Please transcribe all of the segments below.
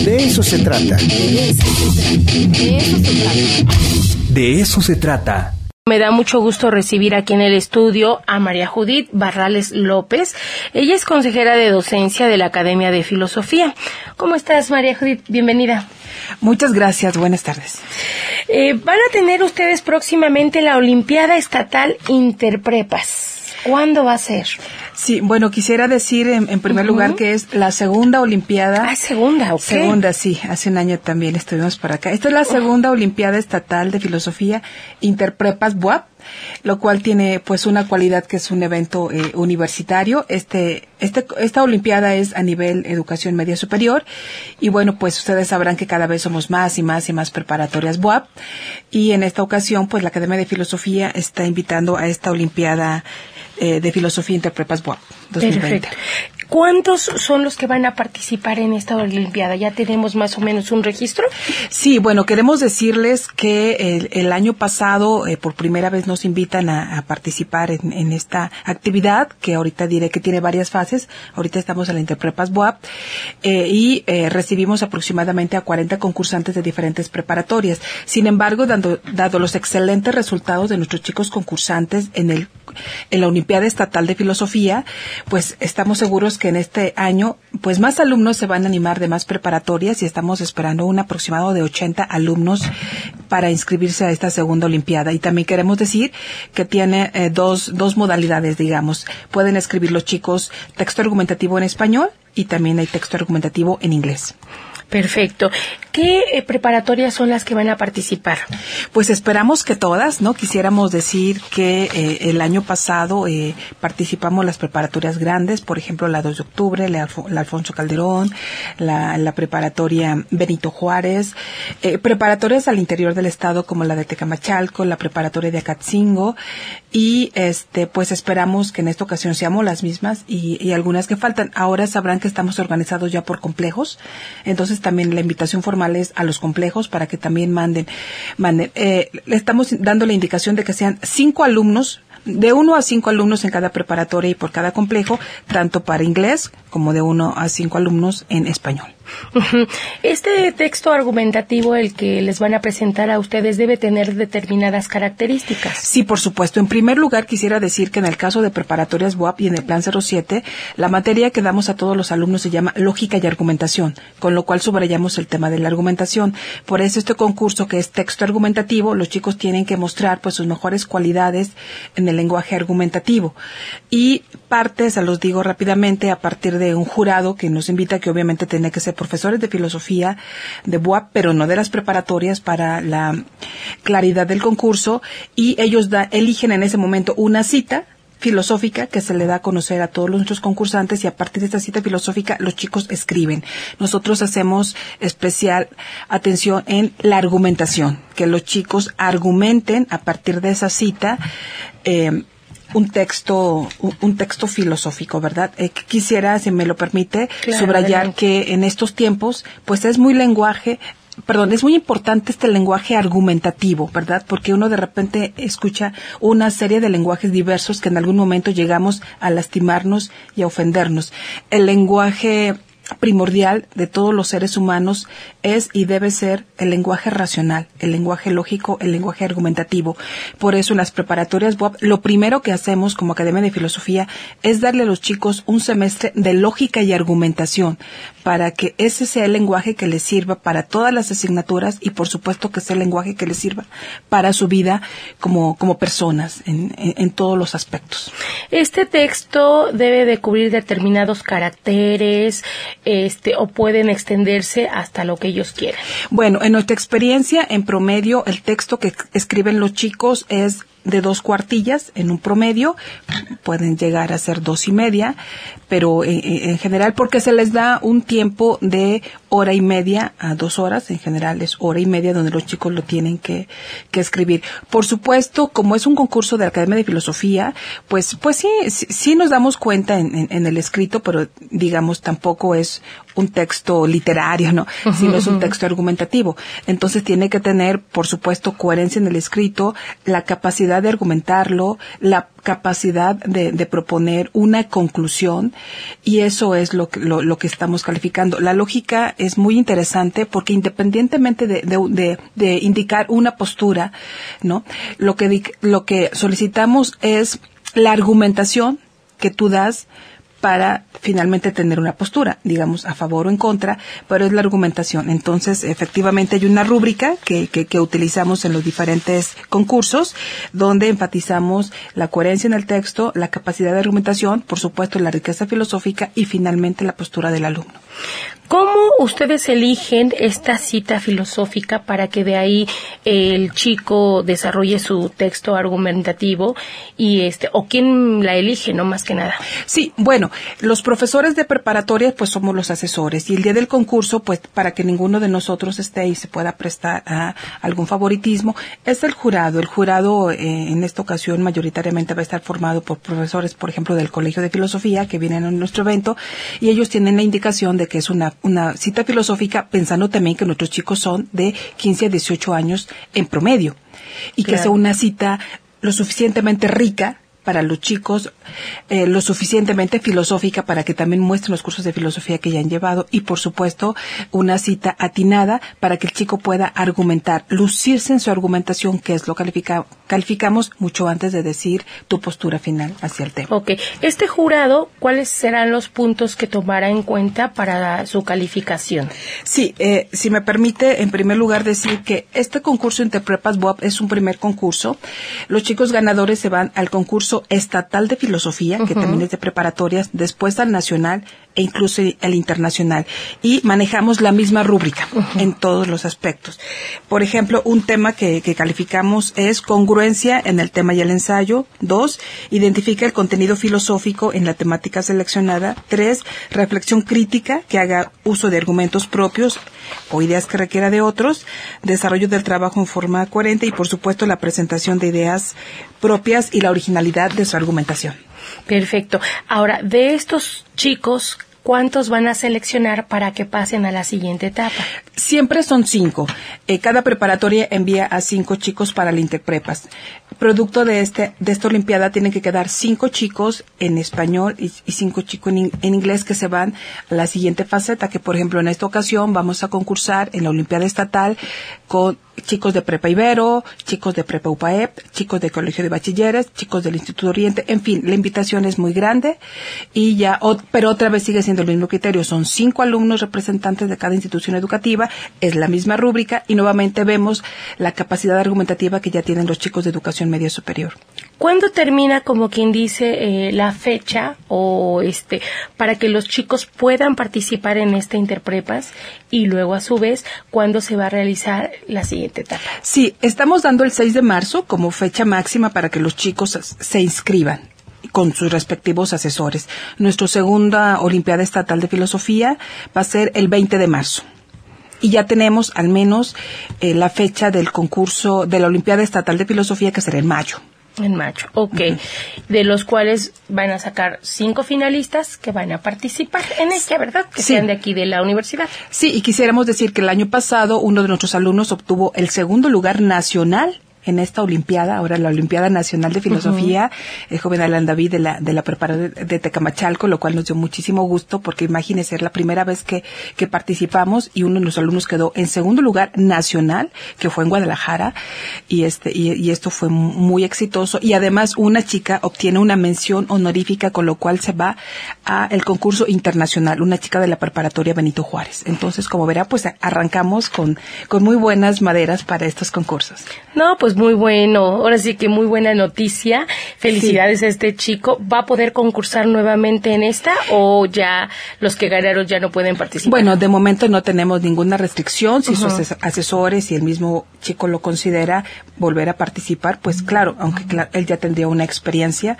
De eso se trata. De eso se trata. De eso se trata. Me da mucho gusto recibir aquí en el estudio a María Judith Barrales López. Ella es consejera de docencia de la Academia de Filosofía. ¿Cómo estás, María Judith? Bienvenida. Muchas gracias. Buenas tardes. Eh, van a tener ustedes próximamente la Olimpiada Estatal Interprepas. ¿Cuándo va a ser? Sí, bueno, quisiera decir en, en primer lugar que es la segunda Olimpiada. Ah, segunda, ok. Segunda, sí. Hace un año también estuvimos por acá. Esta es la segunda Olimpiada Estatal de Filosofía Interprepas BUAP, lo cual tiene pues una cualidad que es un evento eh, universitario. Este, este, esta Olimpiada es a nivel educación media superior y bueno, pues ustedes sabrán que cada vez somos más y más y más preparatorias BUAP y en esta ocasión pues la Academia de Filosofía está invitando a esta Olimpiada eh, de Filosofía Interprepas 2020. Perfecto. ¿Cuántos son los que van a participar en esta Olimpiada? ¿Ya tenemos más o menos un registro? Sí, bueno, queremos decirles que el, el año pasado eh, por primera vez nos invitan a, a participar en, en, esta actividad, que ahorita diré que tiene varias fases. Ahorita estamos en la Interprepas BUAP eh, y eh, recibimos aproximadamente a 40 concursantes de diferentes preparatorias. Sin embargo, dando, dado los excelentes resultados de nuestros chicos concursantes en, el, en la Olimpiada Estatal de Filosofía, pues estamos seguros que en este año, pues más alumnos se van a animar de más preparatorias y estamos esperando un aproximado de 80 alumnos para inscribirse a esta segunda Olimpiada. Y también queremos decir que tiene eh, dos, dos modalidades, digamos. Pueden escribir los chicos texto argumentativo en español y también hay texto argumentativo en inglés. Perfecto. ¿Qué eh, preparatorias son las que van a participar? Pues esperamos que todas, ¿no? Quisiéramos decir que eh, el año pasado eh, participamos las preparatorias grandes, por ejemplo, la 2 de octubre, la, Alfo la Alfonso Calderón, la, la, preparatoria Benito Juárez, eh, preparatorias al interior del estado como la de Tecamachalco, la preparatoria de Acatzingo y este pues esperamos que en esta ocasión seamos las mismas y, y algunas que faltan. Ahora sabrán que estamos organizados ya por complejos, entonces también la invitación formal es a los complejos para que también manden. manden. Eh, le estamos dando la indicación de que sean cinco alumnos de uno a cinco alumnos en cada preparatoria y por cada complejo, tanto para inglés como de uno a cinco alumnos en español. Este texto argumentativo, el que les van a presentar a ustedes, debe tener determinadas características. Sí, por supuesto. En primer lugar, quisiera decir que en el caso de preparatorias BUAP y en el Plan 07, la materia que damos a todos los alumnos se llama lógica y argumentación, con lo cual subrayamos el tema de la argumentación. Por eso este concurso, que es texto argumentativo, los chicos tienen que mostrar pues sus mejores cualidades en el lenguaje argumentativo. Y parte, se los digo rápidamente, a partir de un jurado que nos invita, que obviamente tiene que ser profesores de filosofía de BUAP, pero no de las preparatorias para la claridad del concurso y ellos da, eligen en ese momento una cita filosófica que se le da a conocer a todos nuestros concursantes y a partir de esta cita filosófica los chicos escriben. Nosotros hacemos especial atención en la argumentación, que los chicos argumenten a partir de esa cita eh, un texto, un, texto filosófico, ¿verdad? Eh, quisiera, si me lo permite, claro, subrayar que en estos tiempos, pues es muy lenguaje, perdón, es muy importante este lenguaje argumentativo, ¿verdad? Porque uno de repente escucha una serie de lenguajes diversos que en algún momento llegamos a lastimarnos y a ofendernos. El lenguaje primordial de todos los seres humanos es y debe ser el lenguaje racional, el lenguaje lógico, el lenguaje argumentativo. Por eso en las preparatorias WAP, lo primero que hacemos como Academia de Filosofía es darle a los chicos un semestre de lógica y argumentación para que ese sea el lenguaje que les sirva para todas las asignaturas y por supuesto que sea el lenguaje que les sirva para su vida como, como personas en, en, en todos los aspectos. Este texto debe de cubrir determinados caracteres, este, o pueden extenderse hasta lo que ellos quieran. Bueno, en nuestra experiencia, en promedio, el texto que escriben los chicos es de dos cuartillas en un promedio, pueden llegar a ser dos y media, pero en, en, general porque se les da un tiempo de hora y media a dos horas, en general es hora y media donde los chicos lo tienen que, que escribir. Por supuesto, como es un concurso de la Academia de Filosofía, pues, pues sí, sí, sí nos damos cuenta en, en, en, el escrito, pero digamos tampoco es un texto literario, ¿no? Sino es un texto argumentativo. Entonces tiene que tener, por supuesto, coherencia en el escrito, la capacidad de argumentarlo, la capacidad de, de proponer una conclusión y eso es lo que, lo, lo, que estamos calificando. La lógica es muy interesante porque independientemente de, de, de indicar una postura, ¿no? Lo que, lo que solicitamos es la argumentación que tú das para finalmente tener una postura, digamos, a favor o en contra, pero es la argumentación. Entonces, efectivamente hay una rúbrica que, que, que, utilizamos en los diferentes concursos, donde enfatizamos la coherencia en el texto, la capacidad de argumentación, por supuesto, la riqueza filosófica y finalmente la postura del alumno. ¿Cómo ustedes eligen esta cita filosófica para que de ahí el chico desarrolle su texto argumentativo y este o quién la elige, no más que nada? Sí, bueno, los profesores de preparatoria pues somos los asesores y el día del concurso pues para que ninguno de nosotros esté y se pueda prestar a algún favoritismo es el jurado. El jurado eh, en esta ocasión mayoritariamente va a estar formado por profesores, por ejemplo, del Colegio de Filosofía que vienen a nuestro evento y ellos tienen la indicación de que es una una cita filosófica pensando también que nuestros chicos son de 15 a 18 años en promedio y claro. que sea una cita lo suficientemente rica para los chicos eh, lo suficientemente filosófica para que también muestren los cursos de filosofía que ya han llevado y por supuesto una cita atinada para que el chico pueda argumentar, lucirse en su argumentación que es lo califica, calificamos mucho antes de decir tu postura final hacia el tema. Ok, este jurado, ¿cuáles serán los puntos que tomará en cuenta para su calificación? Sí, eh, si me permite en primer lugar decir que este concurso Interprepas Boab es un primer concurso. Los chicos ganadores se van al concurso estatal de filosofía, que uh -huh. también es de preparatorias, después al nacional e incluso el internacional. Y manejamos la misma rúbrica uh -huh. en todos los aspectos. Por ejemplo, un tema que, que, calificamos es congruencia en el tema y el ensayo. Dos, identifica el contenido filosófico en la temática seleccionada. Tres, reflexión crítica que haga uso de argumentos propios o ideas que requiera de otros. Desarrollo del trabajo en forma coherente y, por supuesto, la presentación de ideas propias y la originalidad de su argumentación. Perfecto. Ahora, de estos chicos, ¿cuántos van a seleccionar para que pasen a la siguiente etapa? Siempre son cinco. Eh, cada preparatoria envía a cinco chicos para la Interprepas. Producto de este de esta olimpiada tienen que quedar cinco chicos en español y, cinco chicos en, en, inglés que se van a la siguiente faceta, que por ejemplo en esta ocasión vamos a concursar en la olimpiada estatal con chicos de Prepa Ibero, chicos de Prepa UPAEP, chicos de Colegio de Bachilleres, chicos del Instituto Oriente, en fin, la invitación es muy grande y ya, o, pero otra vez sigue siendo el mismo criterio, son cinco alumnos representantes de cada institución educativa, es la misma rúbrica y nuevamente vemos la capacidad argumentativa que ya tienen los chicos de educación media superior. ¿Cuándo termina, como quien dice, eh, la fecha o este para que los chicos puedan participar en esta Interprepas y luego a su vez cuándo se va a realizar la siguiente etapa? Sí, estamos dando el 6 de marzo como fecha máxima para que los chicos se inscriban con sus respectivos asesores. Nuestra segunda Olimpiada Estatal de Filosofía va a ser el 20 de marzo y ya tenemos al menos eh, la fecha del concurso de la Olimpiada Estatal de Filosofía que será en mayo. En mayo, ok. Uh -huh. De los cuales van a sacar cinco finalistas que van a participar en esta, ¿verdad? Que sí. sean de aquí de la universidad. Sí, y quisiéramos decir que el año pasado uno de nuestros alumnos obtuvo el segundo lugar nacional en esta Olimpiada, ahora la Olimpiada Nacional de Filosofía, uh -huh. el joven Alan David de la, de la preparadora de Tecamachalco, lo cual nos dio muchísimo gusto porque imagínense, es la primera vez que, que participamos y uno de los alumnos quedó en segundo lugar nacional, que fue en Guadalajara, y este, y, y esto fue muy exitoso. Y además una chica obtiene una mención honorífica, con lo cual se va a el concurso internacional, una chica de la preparatoria Benito Juárez. Entonces, como verá, pues arrancamos con, con muy buenas maderas para estos concursos. No, pues muy bueno, ahora sí que muy buena noticia. Felicidades sí. a este chico. ¿Va a poder concursar nuevamente en esta o ya los que ganaron ya no pueden participar? Bueno, de momento no tenemos ninguna restricción. Si uh -huh. sus asesores y el mismo chico lo considera volver a participar, pues claro, aunque claro, él ya tendría una experiencia,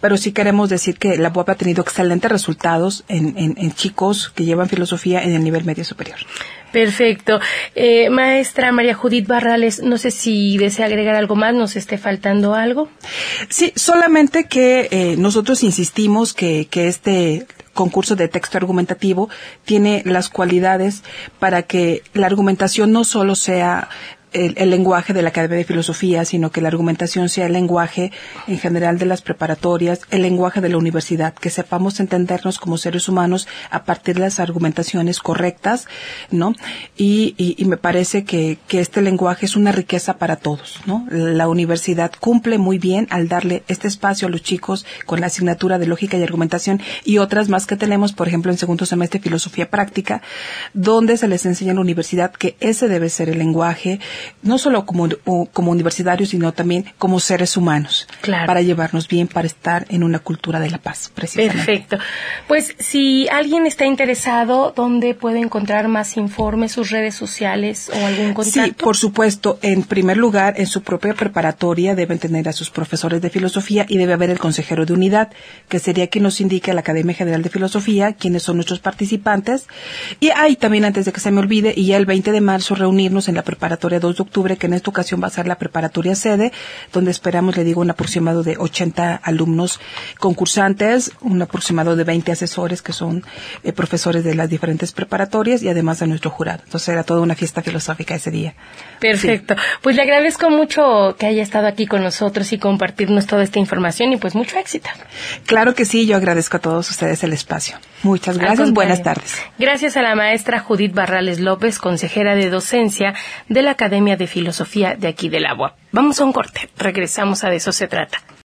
pero sí queremos decir que la UAP ha tenido excelentes resultados en, en, en chicos que llevan filosofía en el nivel medio superior. Perfecto. Eh, maestra María Judith Barrales, no sé si desea agregar algo más, nos esté faltando algo. Sí, solamente que eh, nosotros insistimos que, que este concurso de texto argumentativo tiene las cualidades para que la argumentación no solo sea el, el, lenguaje de la Academia de Filosofía, sino que la argumentación sea el lenguaje en general de las preparatorias, el lenguaje de la universidad, que sepamos entendernos como seres humanos a partir de las argumentaciones correctas, ¿no? Y, y, y me parece que, que, este lenguaje es una riqueza para todos, ¿no? La universidad cumple muy bien al darle este espacio a los chicos con la asignatura de lógica y argumentación y otras más que tenemos, por ejemplo, en segundo semestre filosofía práctica, donde se les enseña en la universidad que ese debe ser el lenguaje, no solo como, como universitarios, sino también como seres humanos, claro. para llevarnos bien, para estar en una cultura de la paz, precisamente. Perfecto. Pues si alguien está interesado, ¿dónde puede encontrar más informes, sus redes sociales o algún contacto? Sí, por supuesto. En primer lugar, en su propia preparatoria deben tener a sus profesores de filosofía y debe haber el consejero de unidad, que sería quien nos indique a la Academia General de Filosofía quiénes son nuestros participantes. Y hay también, antes de que se me olvide, y ya el 20 de marzo reunirnos en la preparatoria 2 de octubre, que en esta ocasión va a ser la preparatoria sede, donde esperamos, le digo, un aproximado de 80 alumnos concursantes, un aproximado de 20 asesores que son eh, profesores de las diferentes preparatorias y además a nuestro jurado. Entonces era toda una fiesta filosófica ese día. Perfecto. Sí. Pues le agradezco mucho que haya estado aquí con nosotros y compartirnos toda esta información y pues mucho éxito. Claro que sí, yo agradezco a todos ustedes el espacio. Muchas gracias, buenas tardes. Gracias a la maestra Judith Barrales López, consejera de docencia de la Academia de Filosofía de aquí de la UAP. Vamos a un corte, regresamos a de eso se trata.